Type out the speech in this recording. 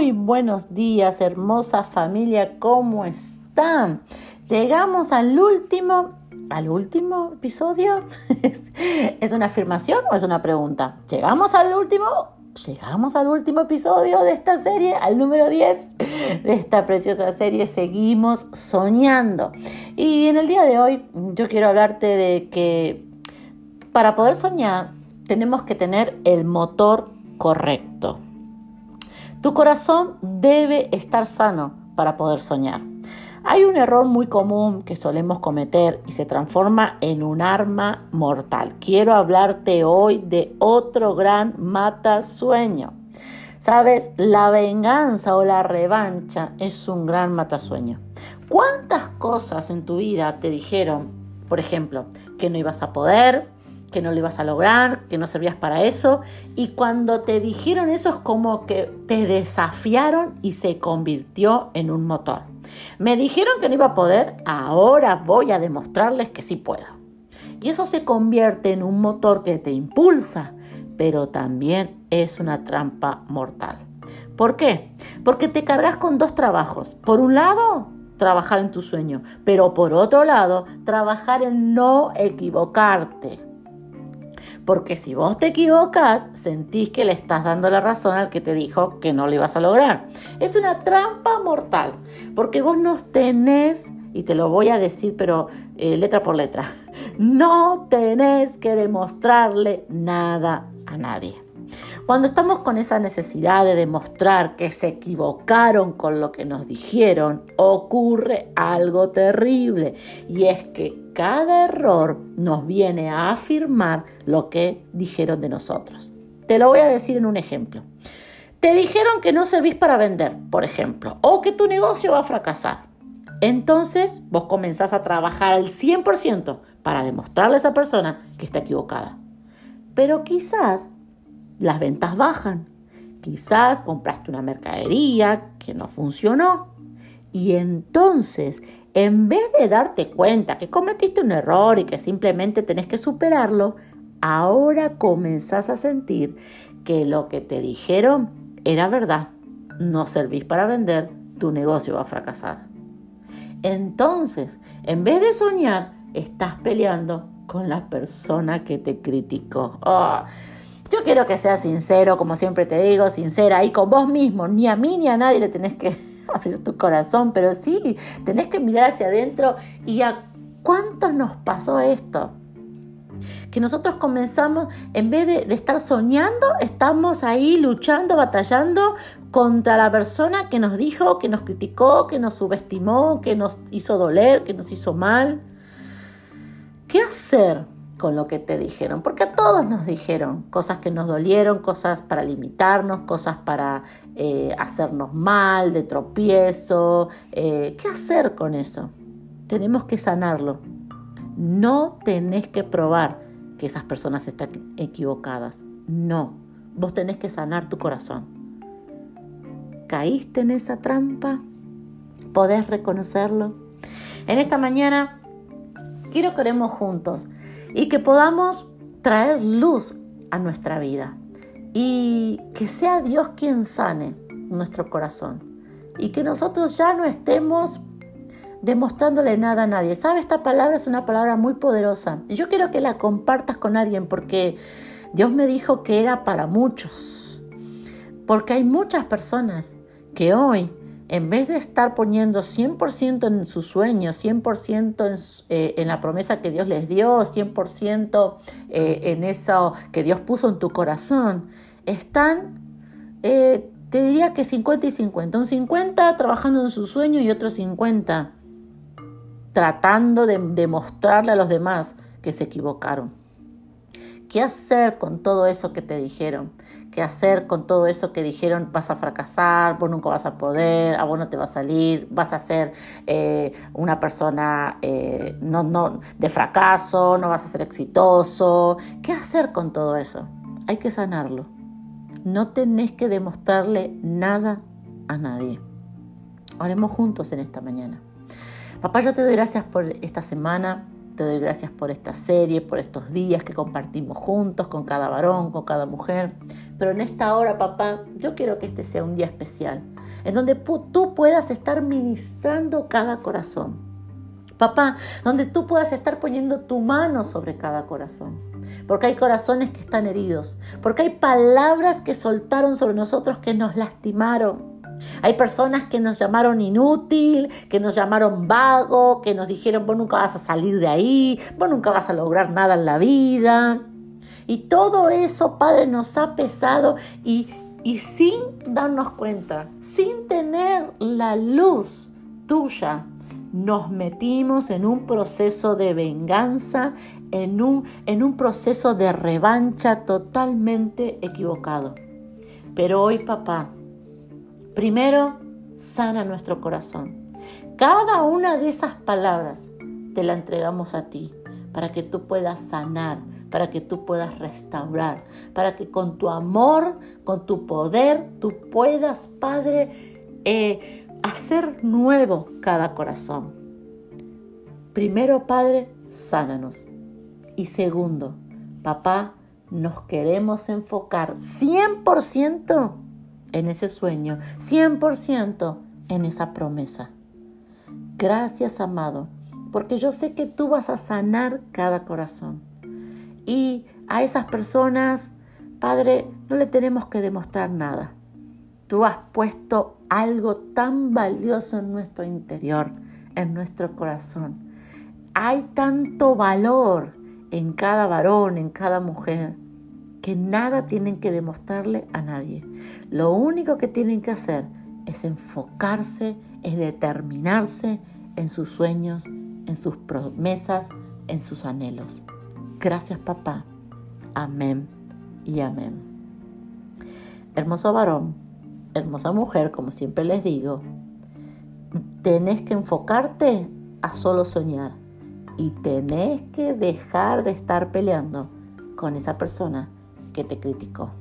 Muy buenos días, hermosa familia, ¿cómo están? Llegamos al último, al último episodio. ¿Es una afirmación o es una pregunta? Llegamos al último, llegamos al último episodio de esta serie, al número 10 de esta preciosa serie. Seguimos soñando. Y en el día de hoy yo quiero hablarte de que para poder soñar tenemos que tener el motor correcto. Tu corazón debe estar sano para poder soñar. Hay un error muy común que solemos cometer y se transforma en un arma mortal. Quiero hablarte hoy de otro gran mata sueño. Sabes, la venganza o la revancha es un gran matasueño. ¿Cuántas cosas en tu vida te dijeron, por ejemplo, que no ibas a poder, que no lo ibas a lograr, que no servías para eso. Y cuando te dijeron eso es como que te desafiaron y se convirtió en un motor. Me dijeron que no iba a poder, ahora voy a demostrarles que sí puedo. Y eso se convierte en un motor que te impulsa, pero también es una trampa mortal. ¿Por qué? Porque te cargas con dos trabajos. Por un lado, trabajar en tu sueño, pero por otro lado, trabajar en no equivocarte. Porque si vos te equivocas, sentís que le estás dando la razón al que te dijo que no lo ibas a lograr. Es una trampa mortal, porque vos no tenés, y te lo voy a decir, pero eh, letra por letra, no tenés que demostrarle nada a nadie. Cuando estamos con esa necesidad de demostrar que se equivocaron con lo que nos dijeron, ocurre algo terrible y es que cada error nos viene a afirmar lo que dijeron de nosotros. Te lo voy a decir en un ejemplo. Te dijeron que no servís para vender, por ejemplo, o que tu negocio va a fracasar. Entonces vos comenzás a trabajar al 100% para demostrarle a esa persona que está equivocada. Pero quizás las ventas bajan. Quizás compraste una mercadería que no funcionó. Y entonces, en vez de darte cuenta que cometiste un error y que simplemente tenés que superarlo, ahora comenzás a sentir que lo que te dijeron era verdad. No servís para vender, tu negocio va a fracasar. Entonces, en vez de soñar, estás peleando con la persona que te criticó. Ah, yo quiero que seas sincero, como siempre te digo, sincera ahí con vos mismo. Ni a mí ni a nadie le tenés que abrir tu corazón, pero sí, tenés que mirar hacia adentro y a cuántos nos pasó esto. Que nosotros comenzamos, en vez de, de estar soñando, estamos ahí luchando, batallando contra la persona que nos dijo, que nos criticó, que nos subestimó, que nos hizo doler, que nos hizo mal. ¿Qué hacer? Con lo que te dijeron, porque a todos nos dijeron cosas que nos dolieron, cosas para limitarnos, cosas para eh, hacernos mal, de tropiezo. Eh, ¿Qué hacer con eso? Tenemos que sanarlo. No tenés que probar que esas personas están equivocadas. No, vos tenés que sanar tu corazón. ¿Caíste en esa trampa? ¿Podés reconocerlo? En esta mañana quiero que oremos juntos y que podamos traer luz a nuestra vida y que sea Dios quien sane nuestro corazón y que nosotros ya no estemos demostrándole nada a nadie. ¿Sabe? Esta palabra es una palabra muy poderosa y yo quiero que la compartas con alguien porque Dios me dijo que era para muchos. Porque hay muchas personas que hoy en vez de estar poniendo 100% en su sueño, 100% en, eh, en, la promesa que Dios les dio, 100% eh, en eso que Dios puso en tu corazón, están, eh, te diría que 50 y 50. Un 50 trabajando en su sueño y otro 50 tratando de demostrarle a los demás que se equivocaron. ¿Qué hacer con todo eso que te dijeron? ¿Qué hacer con todo eso que dijeron vas a fracasar, vos nunca vas a poder, a vos no te va a salir, vas a ser eh, una persona eh, no, no, de fracaso, no vas a ser exitoso? ¿Qué hacer con todo eso? Hay que sanarlo. No tenés que demostrarle nada a nadie. Oremos juntos en esta mañana. Papá, yo te doy gracias por esta semana te doy gracias por esta serie, por estos días que compartimos juntos con cada varón, con cada mujer. Pero en esta hora, papá, yo quiero que este sea un día especial, en donde tú puedas estar ministrando cada corazón. Papá, donde tú puedas estar poniendo tu mano sobre cada corazón. Porque hay corazones que están heridos. Porque hay palabras que soltaron sobre nosotros que nos lastimaron. Hay personas que nos llamaron inútil, que nos llamaron vago, que nos dijeron, vos nunca vas a salir de ahí, vos nunca vas a lograr nada en la vida. Y todo eso, Padre, nos ha pesado y, y sin darnos cuenta, sin tener la luz tuya, nos metimos en un proceso de venganza, en un, en un proceso de revancha totalmente equivocado. Pero hoy, papá, Primero, sana nuestro corazón. Cada una de esas palabras te la entregamos a ti para que tú puedas sanar, para que tú puedas restaurar, para que con tu amor, con tu poder, tú puedas, Padre, eh, hacer nuevo cada corazón. Primero, Padre, sánanos. Y segundo, papá, nos queremos enfocar 100% en ese sueño, 100% en esa promesa. Gracias, amado, porque yo sé que tú vas a sanar cada corazón. Y a esas personas, Padre, no le tenemos que demostrar nada. Tú has puesto algo tan valioso en nuestro interior, en nuestro corazón. Hay tanto valor en cada varón, en cada mujer que nada tienen que demostrarle a nadie. Lo único que tienen que hacer es enfocarse, es determinarse en sus sueños, en sus promesas, en sus anhelos. Gracias papá. Amén y amén. Hermoso varón, hermosa mujer, como siempre les digo, tenés que enfocarte a solo soñar y tenés que dejar de estar peleando con esa persona que te criticó.